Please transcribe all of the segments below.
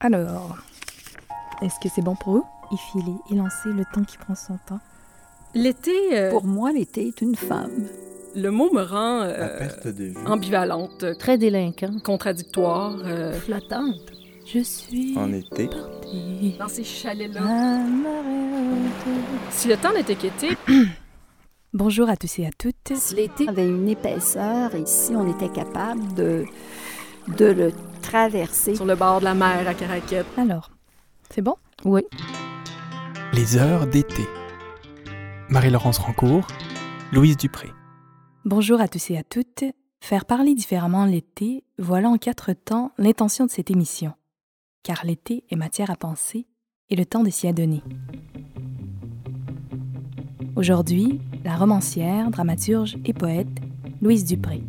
Alors, est-ce que c'est bon pour filer, y lancer le temps qui prend son temps. L'été, euh, Pour moi, l'été est une femme. le mot me rend euh, perte de vue. ambivalente, Très délinquant. contradictoire. euh, Flottante. Je suis En été, partie dans ces chalets-là. Si le temps n'était qu'été, Bonjour à tous et à toutes. Si l'été avait une épaisseur et si on était capable de, de le traverser, sur le bord de la mer à Caraquette, Alors, c'est bon? Oui. Les heures d'été. Marie-Laurence Rancourt, Louise Dupré. Bonjour à tous et à toutes. Faire parler différemment l'été, voilà en quatre temps l'intention de cette émission. Car l'été est matière à penser et le temps de s'y adonner. Aujourd'hui, la romancière, dramaturge et poète Louise Dupré.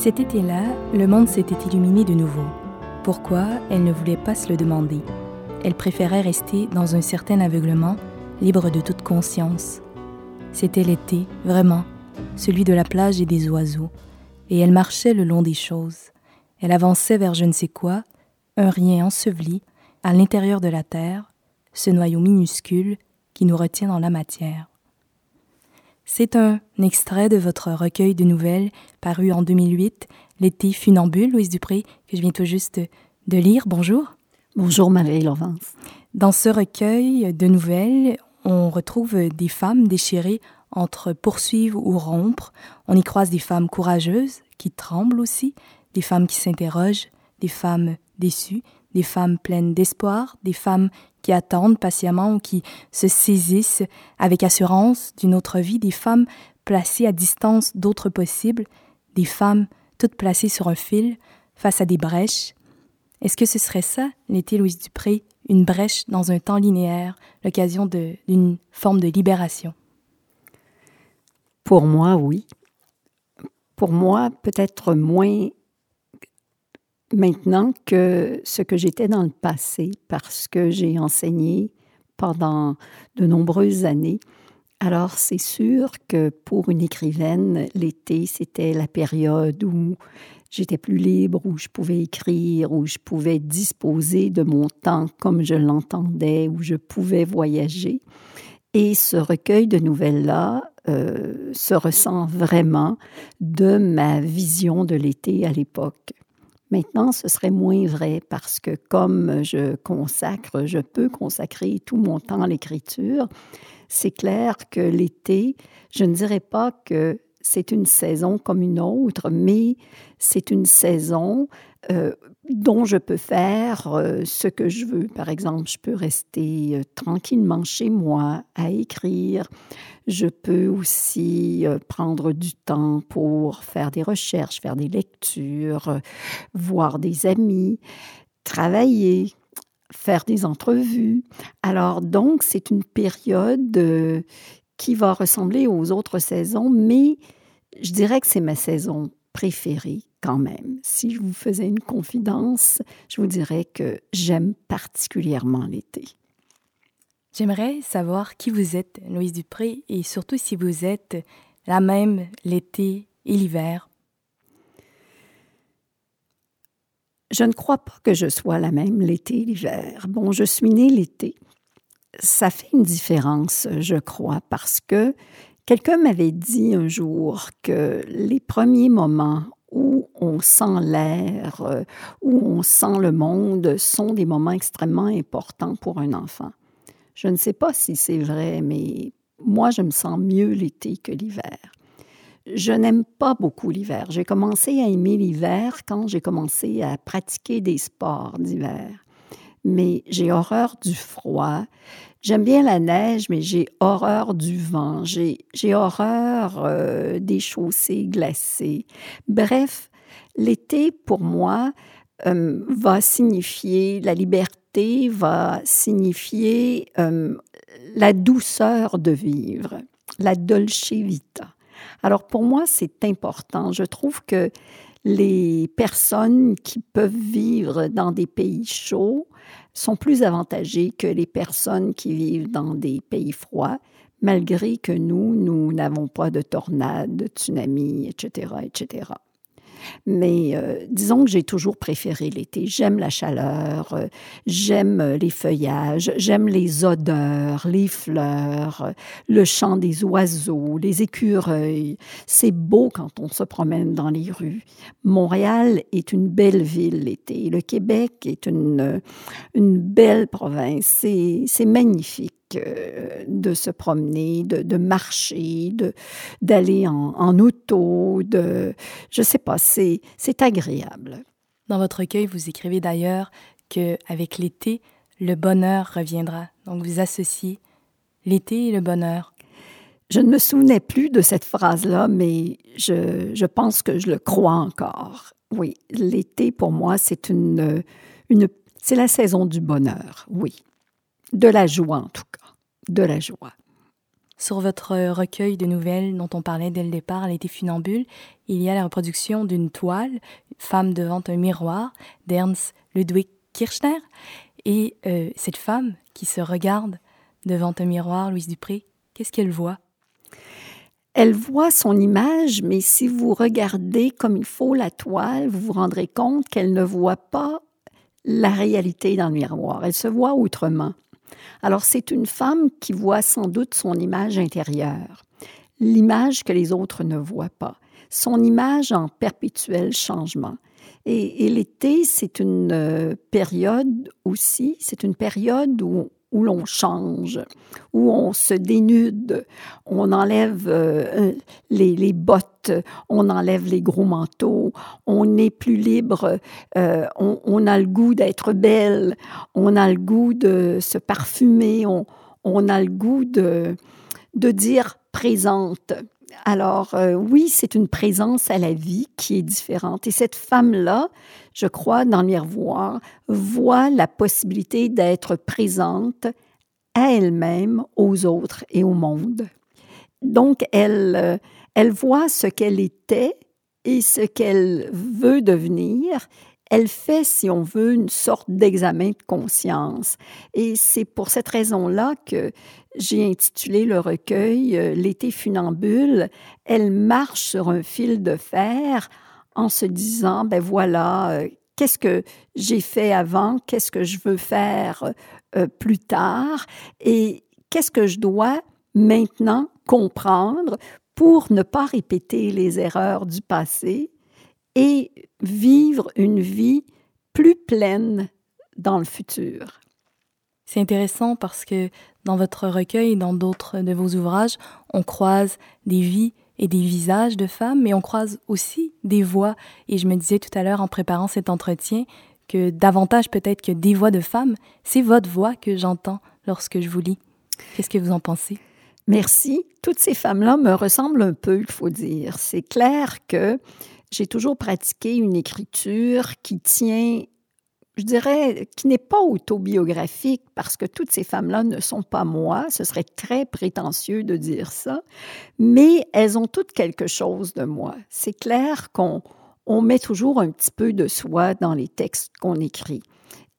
Cet été-là, le monde s'était illuminé de nouveau. Pourquoi Elle ne voulait pas se le demander? Elle préférait rester dans un certain aveuglement, libre de toute conscience. C'était l'été, vraiment, celui de la plage et des oiseaux, et elle marchait le long des choses. Elle avançait vers je ne sais quoi, un rien enseveli, à l'intérieur de la terre, ce noyau minuscule qui nous retient dans la matière. C'est un extrait de votre recueil de nouvelles paru en 2008, L'été funambule, Louise Dupré, que je viens tout juste de lire. Bonjour. bonjour Marie-Laurence. Dans ce recueil de nouvelles, on retrouve des femmes déchirées entre poursuivre ou rompre. On y croise des femmes courageuses qui tremblent aussi, des femmes qui s'interrogent, des femmes déçues, des femmes pleines d'espoir, des femmes qui attendent patiemment ou qui se saisissent avec assurance d'une autre vie, des femmes placées à distance d'autres possibles, des femmes toutes placées sur un fil face à des brèches. Est-ce que ce serait ça, l'été Louise Dupré, une brèche dans un temps linéaire, l'occasion d'une forme de libération? Pour moi, oui. Pour moi, peut-être moins maintenant que ce que j'étais dans le passé, parce que j'ai enseigné pendant de nombreuses années. Alors, c'est sûr que pour une écrivaine, l'été, c'était la période où j'étais plus libre, où je pouvais écrire, où je pouvais disposer de mon temps comme je l'entendais, où je pouvais voyager. Et ce recueil de nouvelles-là euh, se ressent vraiment de ma vision de l'été à l'époque. Maintenant, ce serait moins vrai parce que comme je consacre, je peux consacrer tout mon temps à l'écriture, c'est clair que l'été, je ne dirais pas que c'est une saison comme une autre, mais c'est une saison euh, dont je peux faire euh, ce que je veux. Par exemple, je peux rester euh, tranquillement chez moi à écrire. Je peux aussi prendre du temps pour faire des recherches, faire des lectures, voir des amis, travailler, faire des entrevues. Alors donc, c'est une période qui va ressembler aux autres saisons, mais je dirais que c'est ma saison préférée quand même. Si je vous faisais une confidence, je vous dirais que j'aime particulièrement l'été. J'aimerais savoir qui vous êtes, Louise Dupré, et surtout si vous êtes la même l'été et l'hiver. Je ne crois pas que je sois la même l'été et l'hiver. Bon, je suis née l'été. Ça fait une différence, je crois, parce que quelqu'un m'avait dit un jour que les premiers moments où on sent l'air, euh, où on sent le monde, sont des moments extrêmement importants pour un enfant. Je ne sais pas si c'est vrai, mais moi, je me sens mieux l'été que l'hiver. Je n'aime pas beaucoup l'hiver. J'ai commencé à aimer l'hiver quand j'ai commencé à pratiquer des sports d'hiver. Mais j'ai horreur du froid. J'aime bien la neige, mais j'ai horreur du vent. J'ai horreur euh, des chaussées glacées. Bref, l'été, pour moi, euh, va signifier la liberté, va signifier euh, la douceur de vivre, la dolce vita. Alors pour moi, c'est important. Je trouve que les personnes qui peuvent vivre dans des pays chauds sont plus avantagées que les personnes qui vivent dans des pays froids, malgré que nous, nous n'avons pas de tornades, de tsunamis, etc., etc. Mais euh, disons que j'ai toujours préféré l'été. J'aime la chaleur, euh, j'aime euh, les feuillages, j'aime les odeurs, les fleurs, le chant des oiseaux, les écureuils. C'est beau quand on se promène dans les rues. Montréal est une belle ville l'été. Le Québec est une, une belle province. C'est magnifique. Euh, de se promener, de, marcher, de, d'aller en, auto, de, je sais pas, c'est, c'est agréable. Dans votre recueil, vous écrivez d'ailleurs que avec l'été, le bonheur reviendra. Donc vous associez l'été et le bonheur. Je ne me souvenais plus de cette phrase-là, mais je, je pense que je le crois encore. Oui, l'été pour moi, c'est une, une c'est la saison du bonheur, oui. De la joie, en tout cas. De la joie. Sur votre recueil de nouvelles dont on parlait dès le départ, L'été funambule, il y a la reproduction d'une toile, Femme devant un miroir, d'Ernst Ludwig Kirchner. Et euh, cette femme qui se regarde devant un miroir, Louise Dupré, qu'est-ce qu'elle voit? Elle voit son image, mais si vous regardez comme il faut la toile, vous vous rendrez compte qu'elle ne voit pas la réalité dans le miroir. Elle se voit autrement. Alors c'est une femme qui voit sans doute son image intérieure, l'image que les autres ne voient pas, son image en perpétuel changement. Et, l'été, c'est une euh, période aussi, c'est une période où l'on change, où on se dénude, on enlève euh, les, bottes, on enlève les gros manteaux, on n'est plus libre, euh, on, a le goût d'être belle, on a le goût de se parfumer, on, a le goût de, de dire présente. Alors euh, oui, c'est une présence à la vie qui est différente. Et cette femme-là, je crois, dans le miroir, voit la possibilité d'être présente à elle-même, aux autres et au monde. Donc, elle, euh, elle voit ce qu'elle était et ce qu'elle veut devenir elle fait, si on veut, une sorte d'examen de conscience. Et c'est pour cette raison-là que j'ai intitulé le recueil euh, L'été funambule. Elle marche sur un fil de fer en se disant, ben voilà, euh, qu'est-ce que j'ai fait avant, qu'est-ce que je veux faire euh, plus tard? Et qu'est-ce que je dois maintenant comprendre pour ne pas répéter les erreurs du passé et vivre une vie plus pleine dans le futur. C'est intéressant parce que dans votre recueil et dans d'autres de vos ouvrages, on croise des vies et des visages de femmes, mais on croise aussi des voix. Et je me disais tout à l'heure en préparant cet entretien que davantage peut-être que des voix de femmes, c'est votre voix que j'entends lorsque je vous lis. Qu'est-ce que vous en pensez? Merci. Toutes ces femmes-là me ressemblent un peu, il faut dire. C'est clair que j'ai toujours pratiqué une écriture qui tient je dirais, qui n'est pas autobiographique, parce que toutes ces femmes-là ne sont pas moi, ce serait très prétentieux de dire ça, mais elles ont toutes quelque chose de moi. C'est clair qu'on on met toujours un petit peu de soi dans les textes qu'on écrit.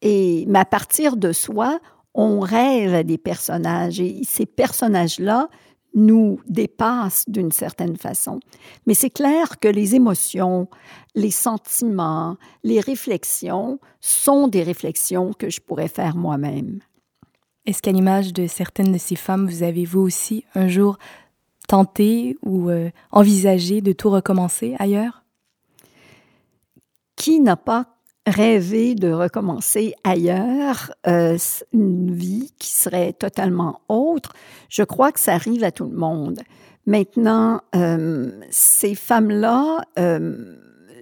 Et, mais à partir de soi, on rêve à des personnages, et ces personnages-là nous dépassent d'une certaine façon. Mais c'est clair que les émotions, les sentiments, les réflexions sont des réflexions que je pourrais faire moi-même. Est-ce qu'à l'image de certaines de ces femmes, vous avez vous aussi un jour tenté ou euh, envisagé de tout recommencer ailleurs? Qui n'a pas rêvé de recommencer ailleurs, euh, une vie qui serait totalement autre? Je crois que ça arrive à tout le monde. Maintenant, euh, ces femmes-là, euh,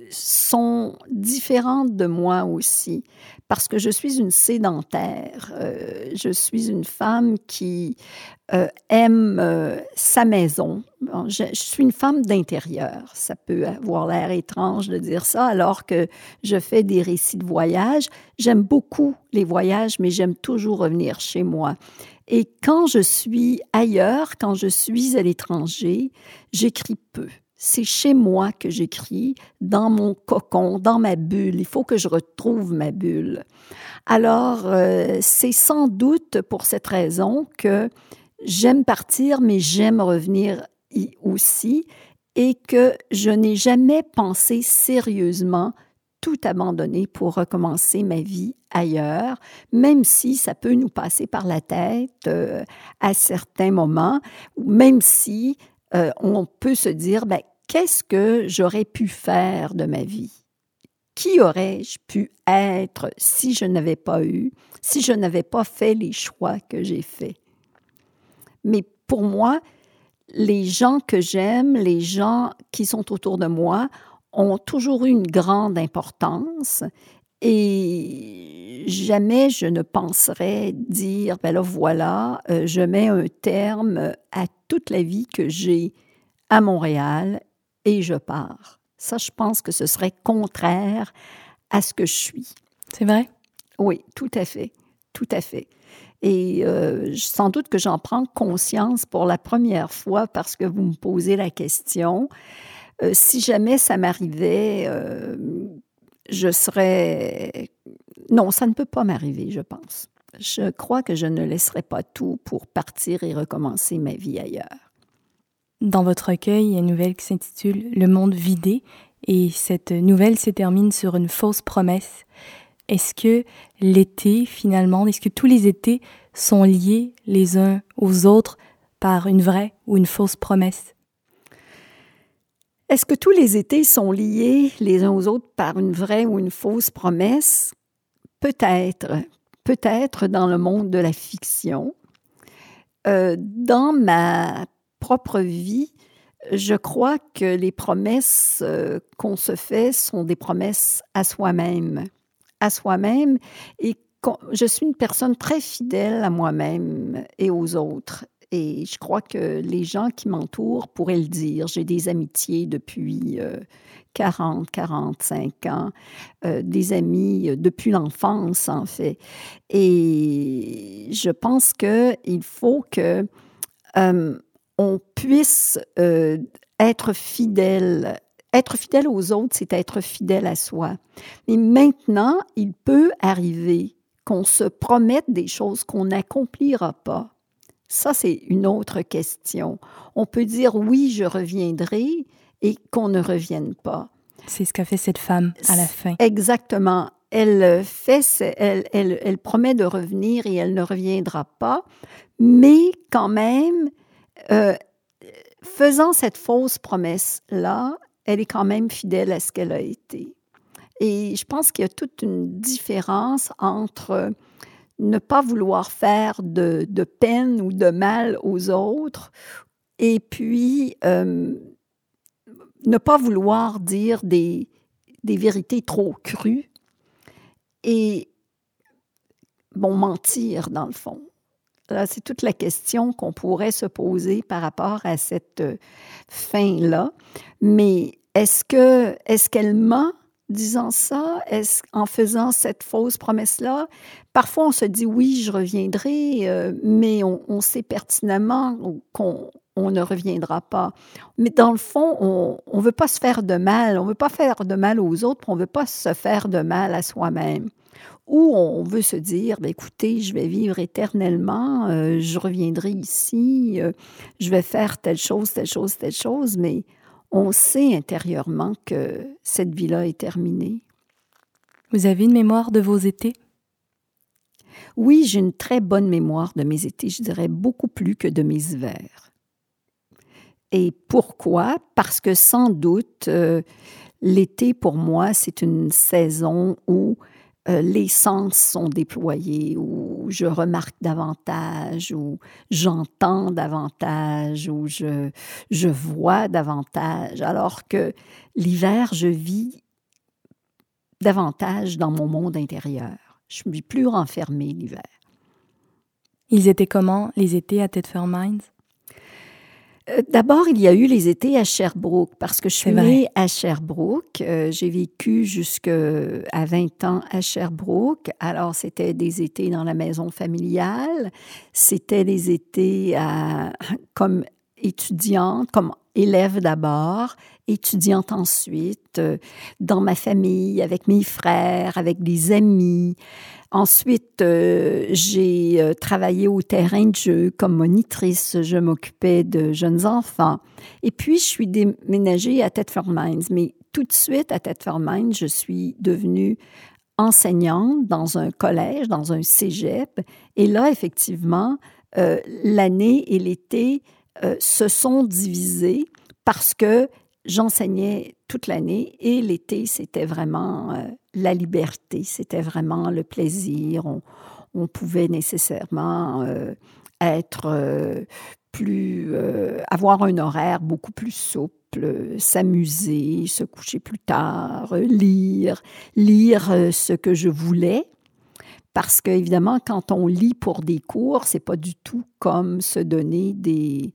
sont différentes de moi aussi, parce que je suis une sédentaire. Euh, je suis une femme qui euh, aime euh, sa maison. je, je, suis une femme d'intérieur. Ça peut avoir l'air étrange de dire ça, alors que je fais des récits de voyage. J'aime beaucoup les voyages, mais j'aime toujours revenir chez moi. Et quand je suis ailleurs, quand je suis à l'étranger, j'écris peu c'est chez moi que j'écris, dans mon cocon, dans ma bulle. Il faut que je retrouve ma bulle. Alors, euh, c'est sans doute pour cette raison que j'aime partir, mais j'aime revenir aussi, et que je n'ai jamais pensé sérieusement tout abandonner pour recommencer ma vie ailleurs, même si ça peut nous passer par la tête euh, à certains moments, même si euh, on peut se dire, ben, qu'est-ce que j'aurais pu faire de ma vie? Qui aurais-je pu être si je n'avais pas eu, si je n'avais pas fait les choix que j'ai faits? Mais pour moi, les gens que j'aime, les gens qui sont autour de moi, ont toujours eu une grande importance et jamais je ne penserais dire, ben là voilà, euh, je mets un terme à toute la vie que j'ai à Montréal et je pars. Ça, je pense que ce serait contraire à ce que je suis. C'est vrai? Oui, tout à fait. Tout à fait. Et euh, sans doute que j'en prends conscience pour la première fois parce que vous me posez la question. Euh, si jamais ça m'arrivait, euh, je serais... Non, ça ne peut pas m'arriver, je pense. Je crois que je ne laisserai pas tout pour partir et recommencer ma vie ailleurs. Dans votre recueil, il y a une nouvelle qui s'intitule Le monde vidé et cette nouvelle se termine sur une fausse promesse. Est-ce que l'été, finalement, est-ce que tous les étés sont liés les uns aux autres par une vraie ou une fausse promesse? Est-ce que tous les étés sont liés les uns aux autres par une vraie ou une fausse promesse? Peut-être, peut-être dans le monde de la fiction. Euh, dans ma propre vie, je crois que les promesses euh, qu'on se fait sont des promesses à soi-même. À soi-même. Et je suis une personne très fidèle à moi-même et aux autres. Et je crois que les gens qui m'entourent pourraient le dire. J'ai des amitiés depuis 40, 45 ans, euh, des amis depuis l'enfance, en fait. Et je pense qu'il faut que euh, on puisse euh, être fidèle. Être fidèle aux autres, c'est être fidèle à soi. Mais maintenant, il peut arriver qu'on se promette des choses qu'on n'accomplira pas. Ça, c'est une autre question. On peut dire oui, je reviendrai et qu'on ne revienne pas. C'est ce qu'a fait cette femme à la fin. Exactement. Elle fait, elle, elle, elle promet de revenir et elle ne reviendra pas, mais quand même, euh, faisant cette fausse promesse-là, elle est quand même fidèle à ce qu'elle a été. Et je pense qu'il y a toute une différence entre ne pas vouloir faire de, peine ou de mal aux autres et puis euh, ne pas vouloir dire des, des vérités trop crues et, bon, mentir dans le fond. C'est toute la question qu'on pourrait se poser par rapport à cette euh, fin-là. Mais est-ce que est-ce qu'elle ment disant ça, est-ce, en faisant cette fausse promesse-là? Parfois, on se dit oui, je reviendrai, euh, mais on, sait pertinemment qu'on on ne reviendra pas. Mais dans le fond, on ne veut pas se faire de mal, on ne veut pas faire de mal aux autres, on ne veut pas se faire de mal à soi-même. Ou on veut se dire, ben, écoutez, je vais vivre éternellement, euh, je reviendrai ici, euh, je vais faire telle chose, telle chose, telle chose, mais on sait intérieurement que cette vie-là est terminée. Vous avez une mémoire de vos étés? Oui, j'ai une très bonne mémoire de mes étés, je dirais beaucoup plus que de mes hivers. Et pourquoi? Parce que sans doute, euh, l'été, pour moi, c'est une saison où euh, les sens sont déployés, où je remarque davantage, où j'entends davantage, où je, je vois davantage, alors que l'hiver, je vis davantage dans mon monde intérieur. Je suis plus renfermée l'hiver. Ils étaient comment, les étés à Tedford Mines? Euh, d'abord, il y a eu les étés à Sherbrooke, parce que je suis née à Sherbrooke. Euh, j'ai vécu jusqu'à 20 ans à Sherbrooke. Alors, c'était des étés dans la maison familiale. C'était des étés à, comme étudiante, comme élève d'abord, étudiante ensuite, euh, dans ma famille, avec mes frères, avec des amis. Ensuite, euh, j'ai euh, travaillé au terrain de jeu comme monitrice. Je m'occupais de jeunes enfants. Et puis, je suis déménagée à Thetford Mines. Mais tout de suite, à Thetford Mines, je suis devenue enseignante dans un collège, dans un cégep. Et là, effectivement, euh, l'année et l'été se sont divisés parce que j'enseignais toute l'année et l'été, c'était vraiment euh, la liberté, c'était vraiment le plaisir. On, pouvait nécessairement euh, être euh, plus, avoir un horaire beaucoup plus souple, s'amuser, se coucher plus tard, lire, lire ce que je voulais parce qu'évidemment, quand on lit pour des cours, c'est pas du tout comme se donner des,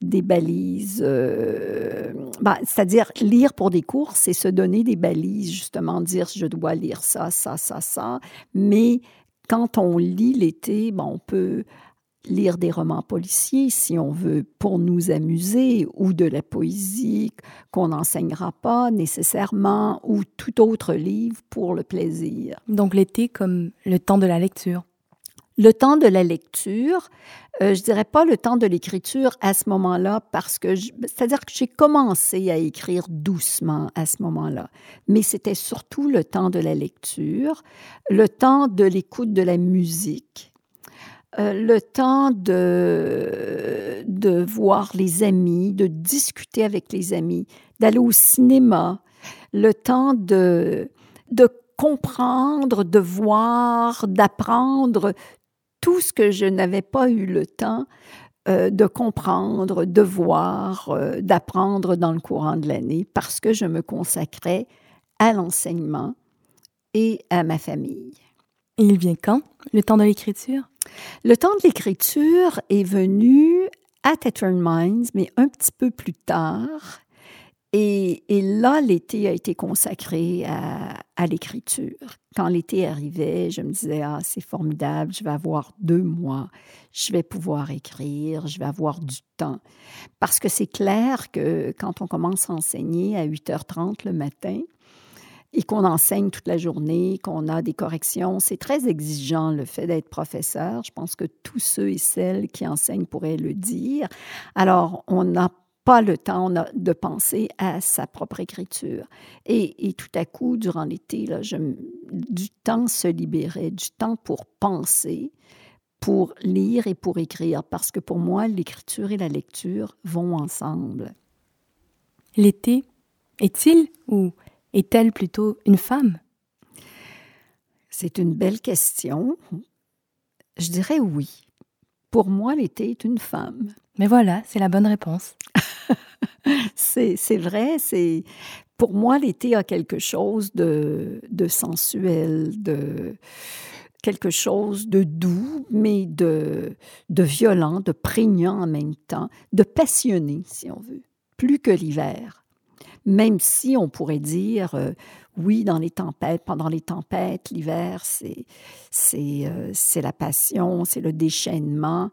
des balises. Euh, ben, c'est-à-dire, lire pour des cours, c'est se donner des balises, justement, dire je dois lire ça, ça, ça, ça. Mais quand on lit l'été, ben, on peut lire des romans policiers si on veut pour nous amuser ou de la poésie qu'on n'enseignera pas nécessairement ou tout autre livre pour le plaisir. Donc l'été comme le temps de la lecture. Le temps de la lecture, euh, je dirais pas le temps de l'écriture à ce moment-là parce que, c'est-à-dire que j'ai commencé à écrire doucement à ce moment-là, mais c'était surtout le temps de la lecture, le temps de l'écoute de la musique euh, le temps de, de voir les amis, de discuter avec les amis, d'aller au cinéma, le temps de, de comprendre, de voir, d'apprendre tout ce que je n'avais pas eu le temps euh, de comprendre, de voir, euh, d'apprendre dans le courant de l'année parce que je me consacrais à l'enseignement et à ma famille. Et il vient quand, le temps de l'écriture? Le temps de l'écriture est venu à Tetron Mines, mais un petit peu plus tard. Et, là, l'été a été consacré à, à l'écriture. Quand l'été arrivait, je me disais, ah, c'est formidable, je vais avoir deux mois, je vais pouvoir écrire, je vais avoir du temps. Parce que c'est clair que quand on commence à enseigner à 8h30 le matin, et qu'on enseigne toute la journée, qu'on a des corrections. C'est très exigeant le fait d'être professeur. Je pense que tous ceux et celles qui enseignent pourraient le dire. Alors, on n'a pas le temps de penser à sa propre écriture. Et, tout à coup, durant l'été, du temps se libérait, du temps pour penser, pour lire et pour écrire, parce que pour moi, l'écriture et la lecture vont ensemble. L'été est-il ou est-elle plutôt une femme? C'est une belle question. Je dirais oui. Pour moi, l'été est une femme. Mais voilà, c'est la bonne réponse. c'est vrai, c'est pour moi l'été a quelque chose de, de sensuel, de quelque chose de doux, mais de, de violent, de prégnant en même temps, de passionné, si on veut, plus que l'hiver. Même si on pourrait dire, euh, oui, dans les tempêtes, pendant les tempêtes, l'hiver, c'est c'est euh, c'est la passion, c'est le déchaînement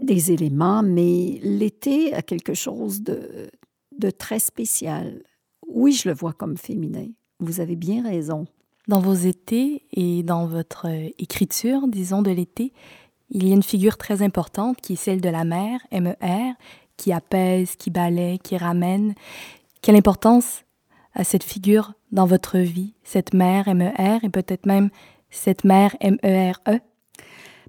des éléments, mais l'été a quelque chose de, de très spécial. Oui, je le vois comme féminin. Vous avez bien raison. Dans vos étés et dans votre euh, écriture, disons, de l'été, il y a une figure très importante qui est celle de la mère, MER, qui apaise, qui balaie, qui ramène. Quelle importance a cette figure dans votre vie, cette mère MER et peut-être même cette mère MERE?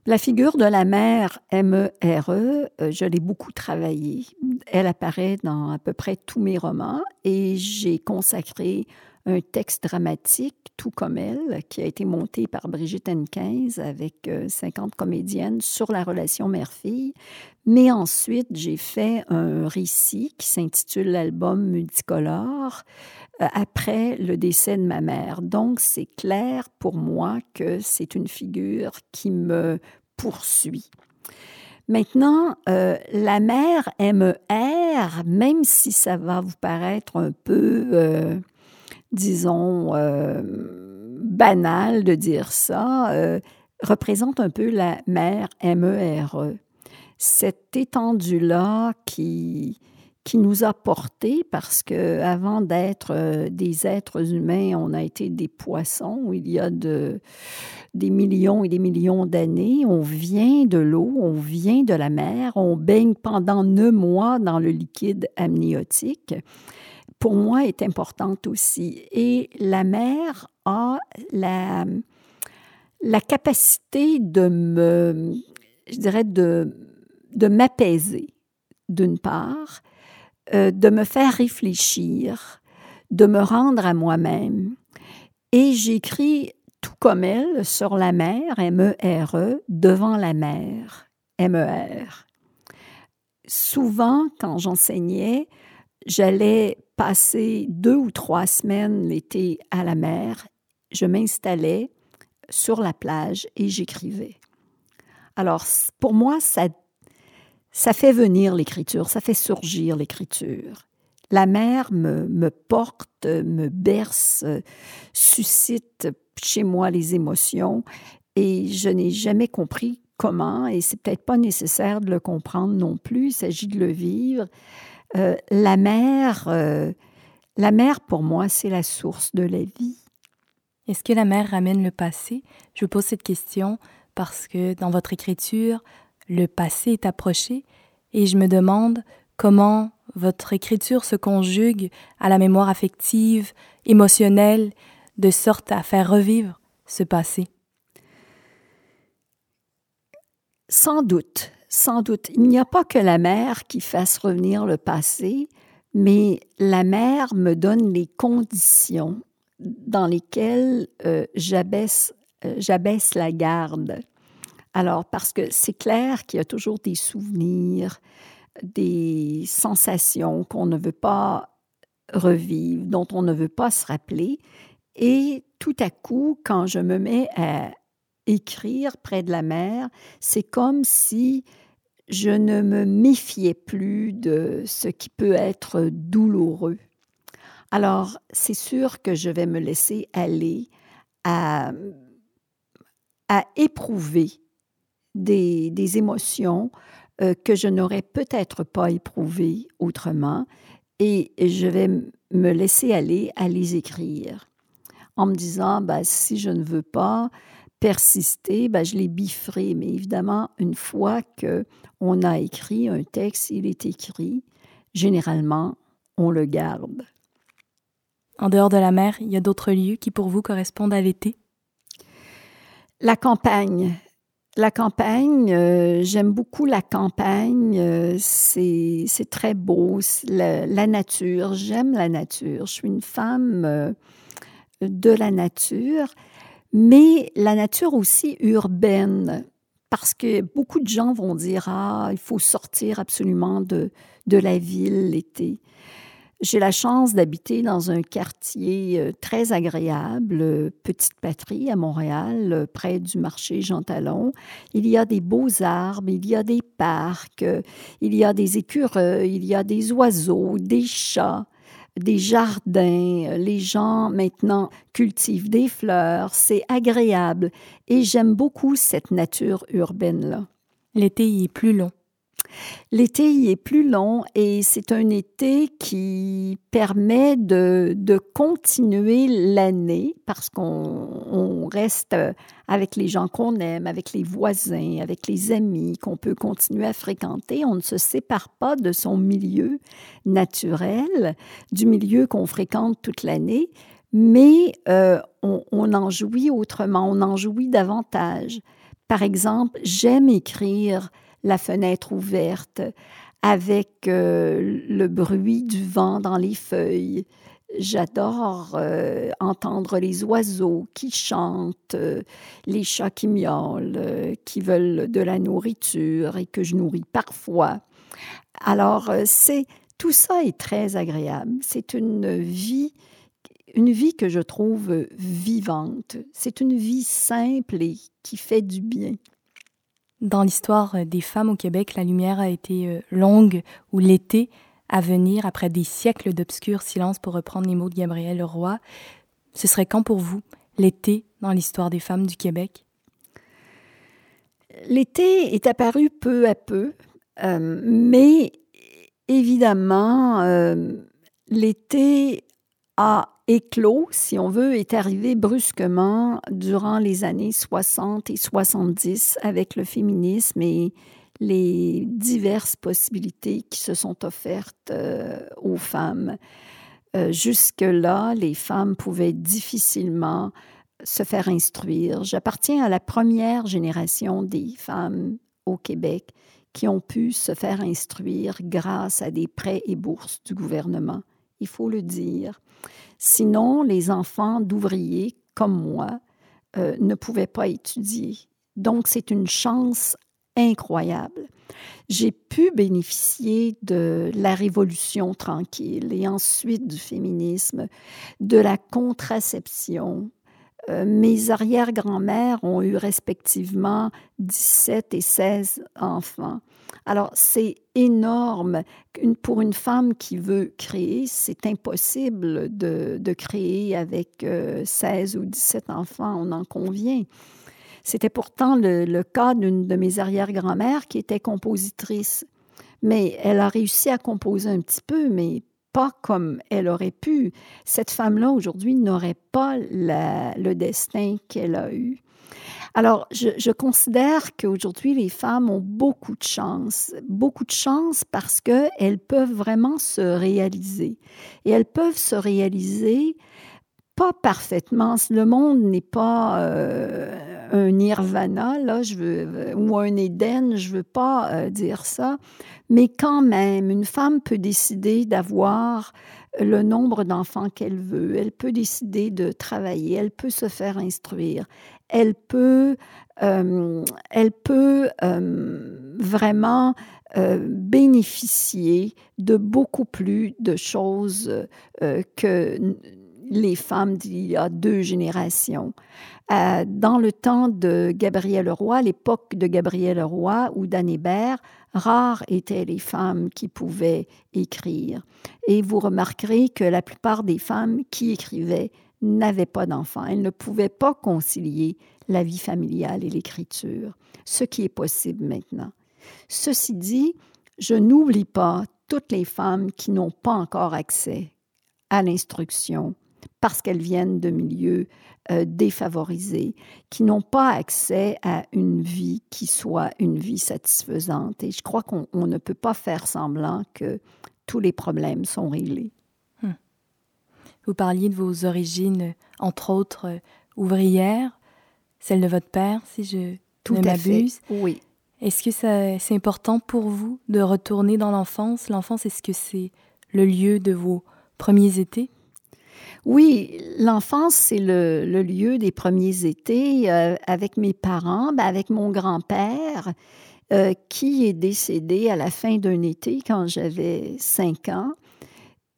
La figure de la mère M-E-R-E, euh, je l'ai beaucoup travaillée. Elle apparaît dans à peu près tous mes romans et j'ai consacré un texte dramatique, tout comme elle, qui a été monté par Brigitte N15 avec 50 euh, comédiennes sur la relation mère-fille. Mais ensuite, j'ai fait un récit qui s'intitule L'album multicolore euh, après le décès de ma mère. Donc, c'est clair pour moi que c'est une figure qui me poursuit. Maintenant, euh, la mère MER, même si ça va vous paraître un peu, disons, banal de dire ça, représente un peu la mère MERE. Cette étendue-là qui, qui nous a portés parce que avant d'être euh, des êtres humains, on a été des poissons il y a de, des millions et des millions d'années. On vient de l'eau, on vient de la mer, on baigne pendant neuf mois dans le liquide amniotique. Pour moi, est importante aussi. Et la mer a la, la capacité de me, je dirais, de, de m'apaiser d'une part, euh, de me faire réfléchir, de me rendre à moi-même. Et j'écris tout comme elle sur la mer, M-E-R-E, e, devant la mer, M-E-R. Souvent, quand j'enseignais, j'allais passer deux ou trois semaines l'été à la mer. Je m'installais sur la plage et j'écrivais. Alors, pour moi, ça ça fait venir l'écriture, ça fait surgir l'écriture. La mer me, me, porte, me berce, suscite chez moi les émotions et je n'ai jamais compris comment et c'est peut-être pas nécessaire de le comprendre non plus, il s'agit de le vivre. Euh, la mer, euh, la mer pour moi, c'est la source de la vie. Est-ce que la mer ramène le passé? Je vous pose cette question parce que dans votre écriture, le passé est approché et je me demande comment votre écriture se conjugue à la mémoire affective, émotionnelle, de sorte à faire revivre ce passé. Sans doute, sans doute. Il n'y a pas que la mer qui fasse revenir le passé, mais la mer me donne les conditions dans lesquelles euh, j'abaisse, euh, j'abaisse la garde. Alors, parce que c'est clair qu'il y a toujours des souvenirs, des sensations qu'on ne veut pas revivre, dont on ne veut pas se rappeler. Et tout à coup, quand je me mets à écrire près de la mer, c'est comme si je ne me méfiais plus de ce qui peut être douloureux. Alors, c'est sûr que je vais me laisser aller à, à éprouver des, émotions euh, que je n'aurais peut-être pas éprouvées autrement et je vais me laisser aller à les écrire en me disant, ben, si je ne veux pas persister, ben, je les bifferai. Mais évidemment, une fois qu'on a écrit un texte, il est écrit, généralement, on le garde. En dehors de la mer, il y a d'autres lieux qui pour vous correspondent à l'été? La campagne, la campagne, euh, j'aime beaucoup la campagne. Euh, c'est très beau. La, la, nature, j'aime la nature. Je suis une femme euh, de la nature, mais la nature aussi urbaine. Parce que beaucoup de gens vont dire Ah, il faut sortir absolument de, de la ville l'été. J'ai la chance d'habiter dans un quartier euh, très agréable, euh, Petite Patrie à Montréal, euh, près du marché Jean Talon. Il y a des beaux arbres, il y a des parcs, il y a des écureuils, il y a des oiseaux, des chats des jardins, les gens maintenant cultivent des fleurs, c'est agréable et j'aime beaucoup cette nature urbaine-là. L'été y est plus long. L'été y est plus long et c'est un été qui permet de, de continuer l'année parce qu'on reste avec les gens qu'on aime, avec les voisins, avec les amis qu'on peut continuer à fréquenter. On ne se sépare pas de son milieu naturel, du milieu qu'on fréquente toute l'année, mais euh, on, on en jouit autrement, on en jouit davantage. Par exemple, j'aime écrire la fenêtre ouverte, avec euh, le bruit du vent dans les feuilles. J'adore euh, entendre les oiseaux qui chantent, euh, les chats qui miaulent, qui veulent de la nourriture et que je nourris parfois. Alors, c'est tout ça est très agréable. C'est une vie une vie que je trouve vivante. C'est une vie simple et qui fait du bien. Dans l'histoire des femmes au Québec, la lumière a été euh, longue ou l'été à venir après des siècles d'obscur silence pour reprendre les mots de Gabriel Leroy. Ce serait quand pour vous l'été dans l'histoire des femmes du Québec? L'été est apparu peu à peu, euh, mais évidemment, euh, l'été a éclos, si on veut, est arrivé brusquement durant les années 60 et 70 avec le féminisme et les diverses possibilités qui se sont offertes euh, aux femmes. Euh, jusque-là, les femmes pouvaient difficilement se faire instruire. J'appartiens à la première génération des femmes au Québec qui ont pu se faire instruire grâce à des prêts et bourses du gouvernement. Il faut le dire. Sinon, les enfants d'ouvriers comme moi euh, ne pouvaient pas étudier. Donc, c'est une chance incroyable. J'ai pu bénéficier de la révolution tranquille et ensuite du féminisme, de la contraception. Euh, mes arrière-grand-mères ont eu respectivement 17 et 16 enfants. Alors, c'est énorme. pour une femme qui veut créer, c'est impossible de, créer avec 16 euh, ou 17 enfants, on en convient. C'était pourtant le, cas d'une de mes arrière-grand-mères qui était compositrice. Mais elle a réussi à composer un petit peu, mais pas comme elle aurait pu. Cette femme-là, aujourd'hui, n'aurait pas le destin qu'elle a eu. Alors, je, considère qu'aujourd'hui, les femmes ont beaucoup de chance, beaucoup de chance parce qu'elles peuvent vraiment se réaliser. Et elles peuvent se réaliser pas parfaitement. Le monde n'est pas euh, un nirvana, là, je veux, ou un Éden, je veux pas euh, dire ça, mais quand même, une femme peut décider d'avoir le nombre d'enfants qu'elle veut, elle peut décider de travailler, elle peut se faire instruire, elle peut, euh, elle peut euh, vraiment euh, bénéficier de beaucoup plus de choses que les femmes d'il y a deux générations. dans le temps de Gabriel Roy, l'époque de Gabriel Roy ou d'Anne Hébert, rares étaient les femmes qui pouvaient écrire. Et vous remarquerez que la plupart des femmes qui écrivaient n'avaient pas d'enfants. Elles ne pouvaient pas concilier la vie familiale et l'écriture, ce qui est possible maintenant. Ceci dit, je n'oublie pas toutes les femmes qui n'ont pas encore accès à l'instruction parce qu'elles viennent de milieux euh, défavorisés, qui n'ont pas accès à une vie qui soit une vie satisfaisante. Et je crois qu'on ne peut pas faire semblant que tous les problèmes sont réglés. Vous parliez de vos origines, entre autres euh, ouvrières, celle de votre père, si je Tout ne m'abuse. Oui. Est-ce que c'est important pour vous de retourner dans l'enfance? L'enfance, est-ce que c'est le lieu de vos premiers étés? Oui, l'enfance, c'est le, lieu des premiers étés euh, avec mes parents, ben avec mon grand-père. euh, qui est décédé à la fin d'un été quand j'avais cinq ans.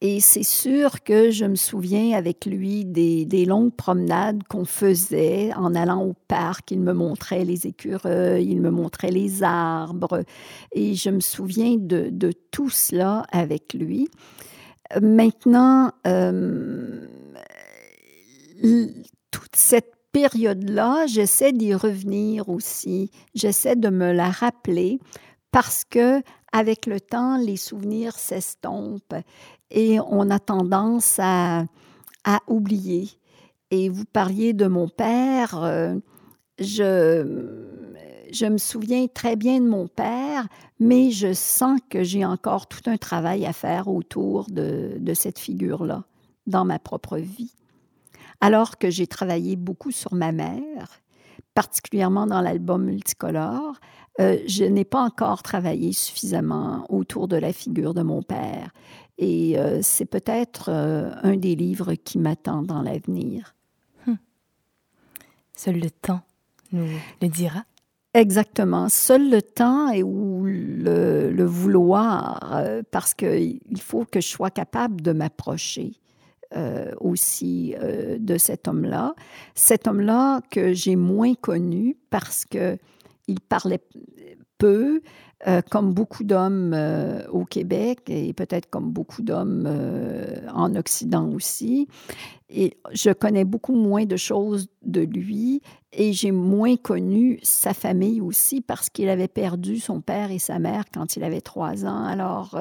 Et c'est sûr que je me souviens avec lui des, longues promenades qu'on faisait en allant au parc. Il me montrait les écureuils, il me montrait les arbres. Et je me souviens de tout cela avec lui. Maintenant, euh, toute cette période-là, j'essaie d'y revenir aussi. J'essaie de me la rappeler parce que avec le temps, les souvenirs s'estompent et on a tendance à, oublier. Et vous parliez de mon père. Euh, je, je me souviens très bien de mon père, mais je sens que j'ai encore tout un travail à faire autour de, cette figure-là dans ma propre vie. Alors que j'ai travaillé beaucoup sur ma mère, particulièrement dans l'album multicolore, euh, je n'ai pas encore travaillé suffisamment autour de la figure de mon père. Et euh, c'est peut-être euh, un des livres qui m'attend dans l'avenir. Hum. Seul le temps nous le dira. Exactement. Seul le temps et ou le, vouloir, euh, parce qu'il faut que je sois capable de m'approcher. Euh, aussi euh, de cet homme-là. Cet homme-là que j'ai moins connu parce que il parlait peu, euh, comme beaucoup d'hommes euh, au Québec et peut-être comme beaucoup d'hommes euh, en Occident aussi. Et je connais beaucoup moins de choses de lui et j'ai moins connu sa famille aussi parce qu'il avait perdu son père et sa mère quand il avait trois ans. Alors,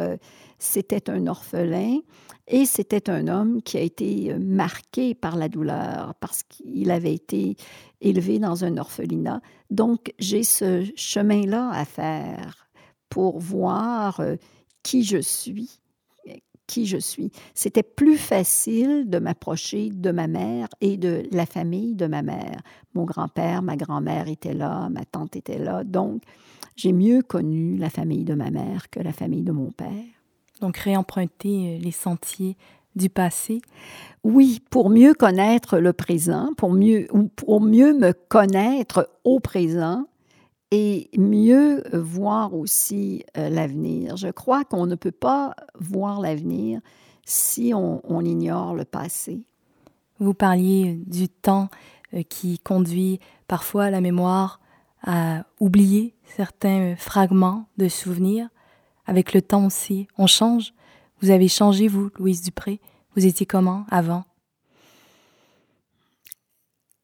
c'était un orphelin et c'était un homme qui a été marqué par la douleur parce qu'il avait été élevé dans un orphelinat. Donc, j'ai ce chemin-là à faire pour voir qui je suis qui je suis. C'était plus facile de m'approcher de ma mère et de la famille de ma mère. Mon grand-père, ma grand-mère étaient là, ma tante était là. Donc, j'ai mieux connu la famille de ma mère que la famille de mon père. Donc, réemprunter les sentiers du passé? Oui, pour mieux connaître le présent, pour mieux, ou pour mieux me connaître au présent et mieux voir aussi euh, l'avenir. Je crois qu'on ne peut pas voir l'avenir si on, on, ignore le passé. Vous parliez du temps euh, qui conduit parfois la mémoire à oublier certains fragments de souvenirs. Avec le temps aussi, on change. Vous avez changé, vous, Louise Dupré. Vous étiez comment avant?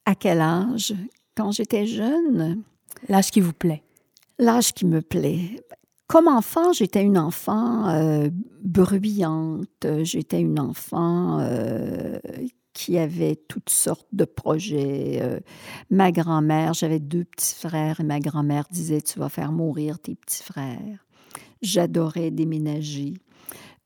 À quel âge? Quand j'étais jeune, L'âge qui vous plaît. L'âge qui me plaît. Comme enfant, j'étais une enfant euh, bruyante. J'étais une enfant euh, qui avait toutes sortes de projets. Euh, ma grand-mère, j'avais deux petits frères et ma grand-mère disait Tu vas faire mourir tes petits frères. J'adorais déménager.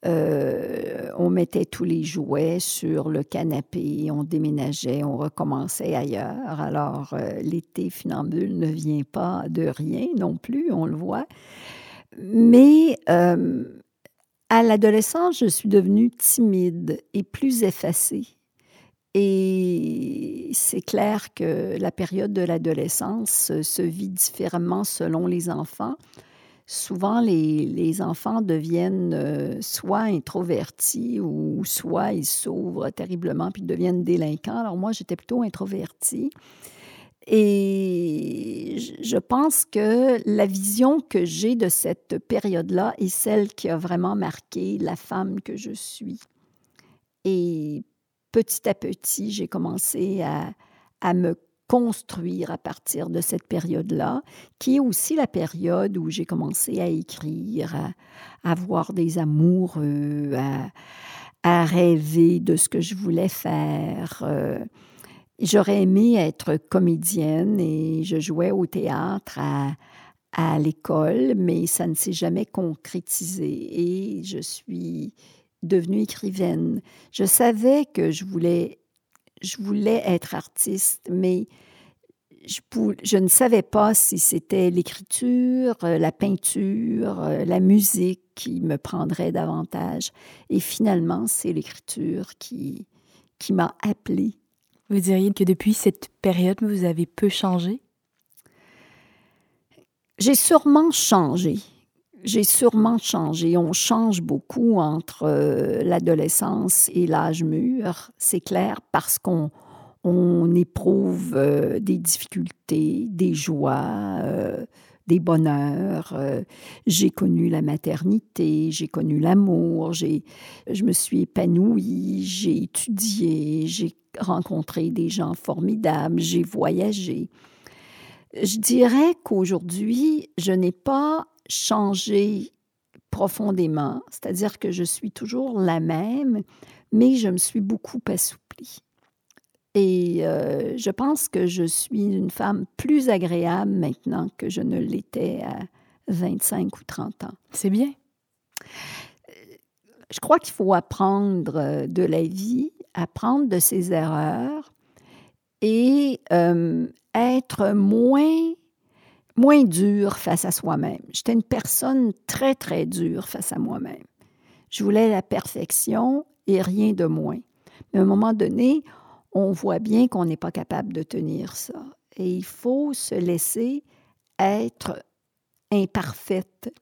Euh, on mettait tous les jouets sur le canapé, on déménageait, on recommençait ailleurs. Alors, euh, l'été funambule ne vient pas de rien non plus, on le voit. Mais euh, à l'adolescence, je suis devenue timide et plus effacée. Et c'est clair que la période de l'adolescence se vit différemment selon les enfants souvent les, enfants deviennent euh, soit introvertis ou soit ils s'ouvrent terriblement puis deviennent délinquants. Alors moi, j'étais plutôt introvertie. Et je pense que la vision que j'ai de cette période-là est celle qui a vraiment marqué la femme que je suis. Et petit à petit, j'ai commencé à, à me construire à partir de cette période-là, qui est aussi la période où j'ai commencé à écrire, à, avoir des amoureux, à, rêver de ce que je voulais faire. Euh, J'aurais aimé être comédienne et je jouais au théâtre à, à l'école, mais ça ne s'est jamais concrétisé et je suis devenue écrivaine. Je savais que je voulais je voulais être artiste, mais je, je ne savais pas si c'était l'écriture, euh, la peinture, euh, la musique qui me prendrait davantage. Et finalement, c'est l'écriture qui, qui m'a appelée. Vous diriez que depuis cette période, vous avez peu changé? J'ai sûrement changé. J'ai sûrement changé. On change beaucoup entre euh, l'adolescence et l'âge mûr, c'est clair, parce qu'on on éprouve euh, des difficultés, des joies, euh, des bonheurs. Euh, j'ai connu la maternité, j'ai connu l'amour, j'ai, je me suis épanouie, j'ai étudié, j'ai rencontré des gens formidables, j'ai voyagé. Je dirais qu'aujourd'hui, je n'ai pas changé profondément, c'est-à-dire que je suis toujours la même, mais je me suis beaucoup assouplie. Et euh, je pense que je suis une femme plus agréable maintenant que je ne l'étais à 25 ou 30 ans. C'est bien. Je crois qu'il faut apprendre euh, de la vie, apprendre de ses erreurs et euh, être moins, moins dur face à soi-même. J'étais une personne très, très dure face à moi-même. Je voulais la perfection et rien de moins. Mais à un moment donné, on voit bien qu'on n'est pas capable de tenir ça. Et il faut se laisser être imparfaite.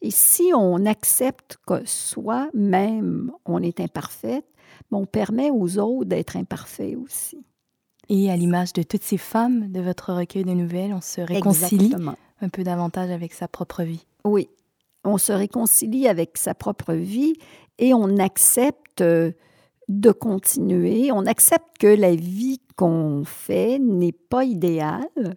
Et si on accepte que soi-même, on est imparfaite, on permet aux autres d'être imparfaits aussi. Et à l'image de toutes ces femmes de votre recueil de nouvelles, on se réconcilie Exactement. un peu davantage avec sa propre vie. Oui, on se réconcilie avec sa propre vie et on accepte euh, de continuer. On accepte que la vie qu'on fait n'est pas idéale,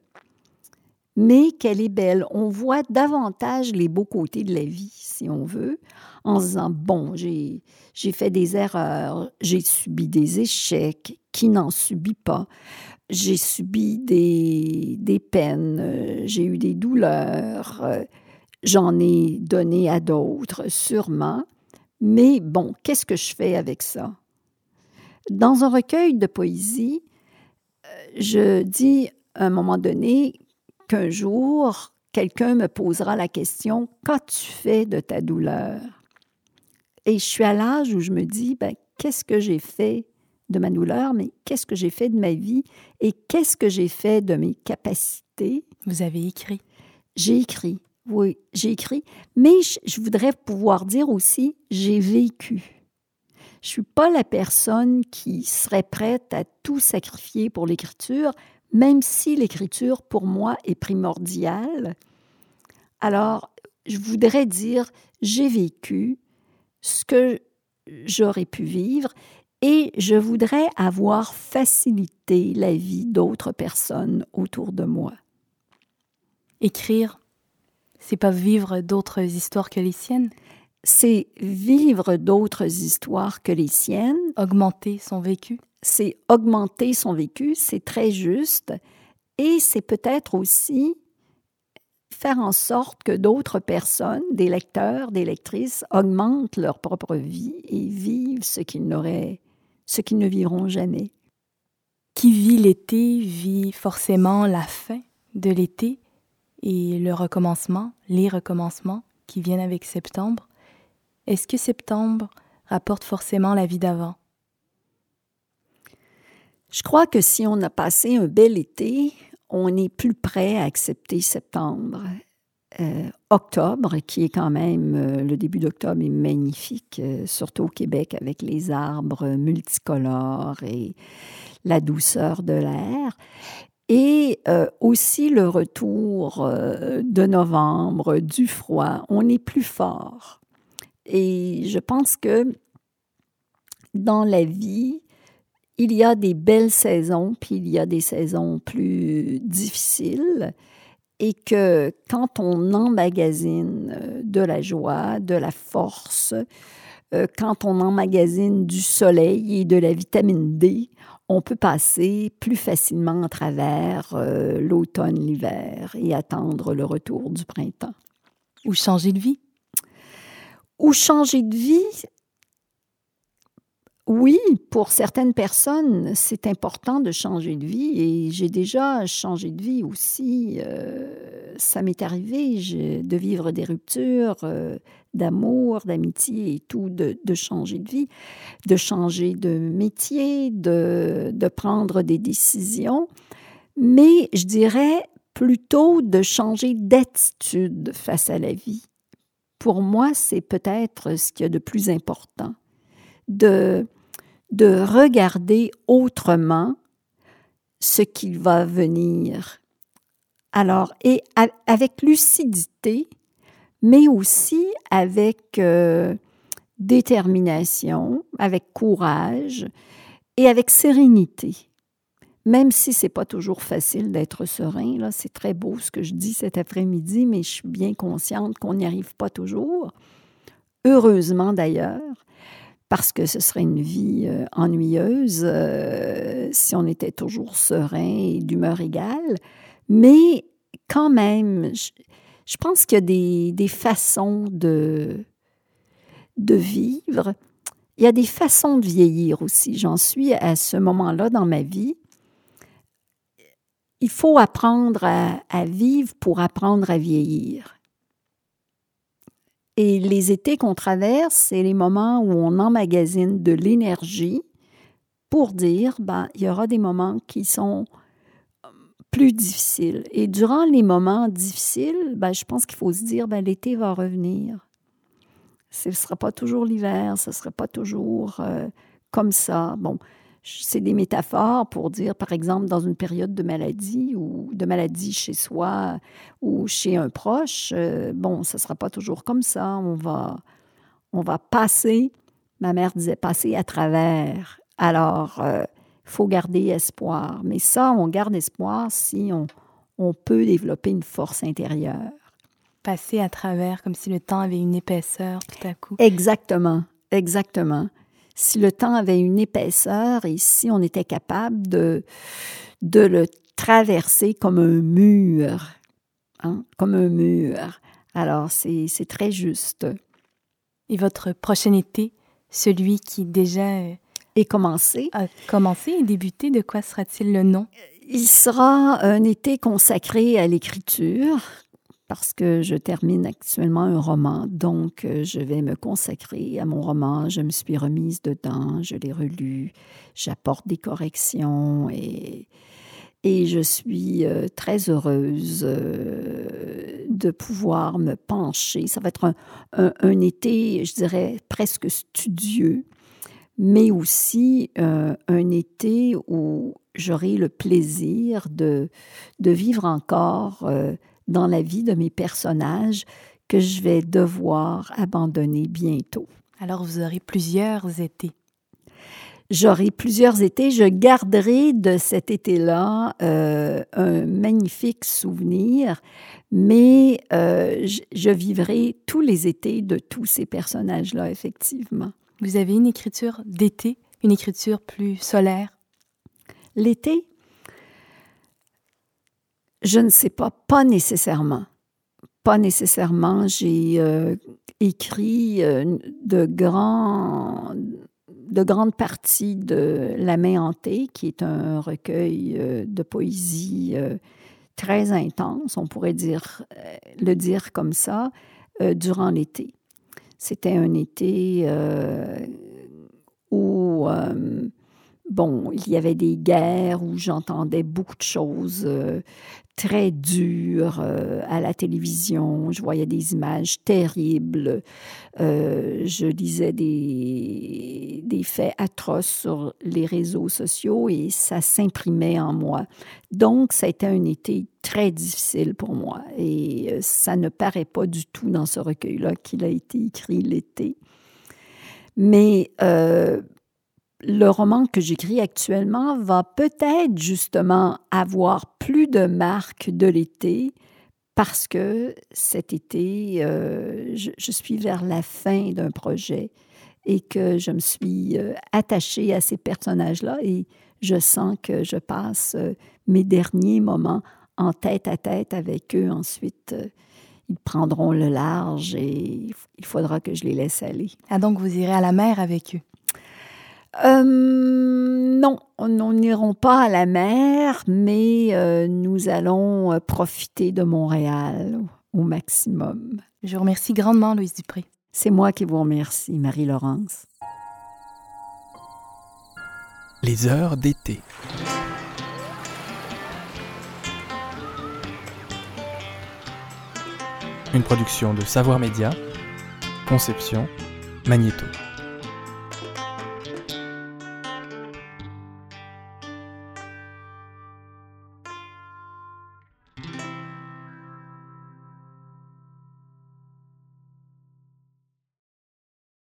mais qu'elle est belle. On voit davantage les beaux côtés de la vie, si on veut, en se disant, bon, j'ai, fait des erreurs, j'ai subi des échecs, qui n'en subit pas? J'ai subi des, des peines, j'ai eu des douleurs, j'en ai donné à d'autres, sûrement. Mais bon, qu'est-ce que je fais avec ça? Dans un recueil de poésie, euh, je dis à un moment donné qu'un jour, quelqu'un me posera la question Qu'as-tu fait de ta douleur Et je suis à l'âge où je me dis ben, Qu'est-ce que j'ai fait de ma douleur, mais qu'est-ce que j'ai fait de ma vie et qu'est-ce que j'ai fait de mes capacités Vous avez écrit. J'ai écrit, oui, j'ai écrit, mais je, je voudrais pouvoir dire aussi j'ai vécu. Je suis pas la personne qui serait prête à tout sacrifier pour l'écriture, même si l'écriture, pour moi, est primordiale. Alors, je voudrais dire, j'ai vécu ce que j'aurais pu vivre et je voudrais avoir facilité la vie d'autres personnes autour de moi. Écrire, c'est pas vivre d'autres histoires que les siennes, C'est vivre d'autres histoires que les siennes, augmenter son vécu. c'est augmenter son vécu, c'est très juste, et c'est peut-être aussi faire en sorte que d'autres personnes, des lecteurs, des lectrices, augmentent leur propre vie et vivent ce qu'ils n'auraient, ce qu'ils ne vivront jamais. Qui vit l'été vit forcément la fin de l'été et le recommencement, les recommencements qui viennent avec septembre. Est-ce que septembre rapporte forcément la vie d'avant? Je crois que si on a passé un bel été, on est plus prêt à accepter septembre. Euh, octobre, qui est quand même, euh, le début d'octobre est magnifique, euh, surtout au Québec avec les arbres multicolores et la douceur de l'air. Et aussi le retour de novembre, du froid, on est plus fort. Et je pense que dans la vie, il y a des belles saisons, puis il y a des saisons plus difficiles, et que quand on emmagasine euh, de la joie, de la force, euh, quand on emmagasine du soleil et de la vitamine D, on peut passer plus facilement à travers euh, l'automne, l'hiver et attendre le retour du printemps. Ou changer de vie? Ou changer de vie, oui, pour certaines personnes, c'est important de changer de vie et j'ai déjà changé de vie aussi. Euh, ça m'est arrivé de vivre des ruptures euh, d'amour, d'amitié et tout, de, de changer de vie, de changer de métier, de, de prendre des décisions. Mais je dirais plutôt de changer d'attitude face à la vie. Pour moi, c'est peut-être ce qu'il y a de plus important, de, de regarder autrement ce qui va venir. Alors, et avec lucidité, mais aussi avec euh, détermination, avec courage et avec sérénité. Même si c'est pas toujours facile d'être serein, là, c'est très beau ce que je dis cet après-midi, mais je suis bien consciente qu'on n'y arrive pas toujours. Heureusement d'ailleurs, parce que ce serait une vie euh, ennuyeuse euh, si on était toujours serein et d'humeur égale. Mais quand même, je pense qu'il y a des, des façons de, de vivre. Il y a des façons de vieillir aussi. J'en suis à ce moment-là dans ma vie. Il faut apprendre à, vivre pour apprendre à vieillir. Et les étés qu'on traverse, c'est les moments où on emmagasine de l'énergie pour dire, ben, il y aura des moments qui sont plus difficile. Et durant les moments difficiles, ben, je pense qu'il faut se dire, ben, l'été va revenir. Ce ne sera pas toujours l'hiver, ce ne sera pas toujours euh, comme ça. Bon, c'est des métaphores pour dire, par exemple, dans une période de maladie ou de maladie chez soi ou chez un proche, euh, bon, ce ne sera pas toujours comme ça. On va, on va passer, ma mère disait, passer à travers. Alors, euh, faut garder espoir. Mais ça, on garde espoir si on, on peut développer une force intérieure. Passer à travers comme si le temps avait une épaisseur tout à coup. Exactement, exactement. Si le temps avait une épaisseur et si on était capable de, de le traverser comme un mur, hein, comme un mur. Alors, c'est très juste. Et votre prochain été, celui qui déjà et commencer. À commencer et débuter, de quoi sera-t-il le nom? Il sera un été consacré à l'écriture parce que je termine actuellement un roman, donc euh, je vais me consacrer à mon roman. Je me suis remise dedans, je l'ai relu, j'apporte des corrections et, et je suis euh, très heureuse euh, de pouvoir me pencher. Ça va être un, un, été, je dirais, presque studieux mais aussi un été où j'aurai le plaisir de, de vivre encore dans la vie de mes personnages que je vais devoir abandonner bientôt. Alors vous aurez plusieurs étés. J'aurai plusieurs étés. Je garderai de cet été-là euh, un magnifique souvenir, mais euh, je, je vivrai tous les étés de tous ces personnages-là, effectivement. Vous avez une écriture d'été, une écriture plus solaire? L'été Je ne sais pas, pas nécessairement. Pas nécessairement. J'ai euh, écrit euh, de, de grandes parties de La main hantée, qui est un recueil euh, de poésie très intense, on pourrait dire, le dire comme ça, durant l'été. C'était un été où, bon, il y avait des guerres, où j'entendais beaucoup de choses très dures euh, à la télévision. Je voyais des images terribles. Euh, je lisais des, des faits atroces sur les réseaux sociaux et ça s'imprimait en moi. Donc, ça a été un été très difficile pour moi et euh, ça ne paraît pas du tout dans ce recueil-là qu'il a été écrit l'été. Mais le roman que j'écris actuellement va peut-être justement avoir plus de marques de l'été parce que cet été, euh, je, suis vers la fin d'un projet et que je me suis euh, attachée à ces personnages-là et je sens que je passe euh, mes derniers moments en tête à tête avec eux. Ensuite, ils prendront le large et il faudra que je les laisse aller. Ah donc vous irez à la mer avec eux? Euh, non, nous n'irons pas à la mer, mais euh, nous allons euh, profiter de Montréal au, au maximum. Je vous remercie grandement, Louise Dupré. C'est moi qui vous remercie, Marie-Laurence. Les heures d'été. Une production de Savoir Média. Conception, Magnéto.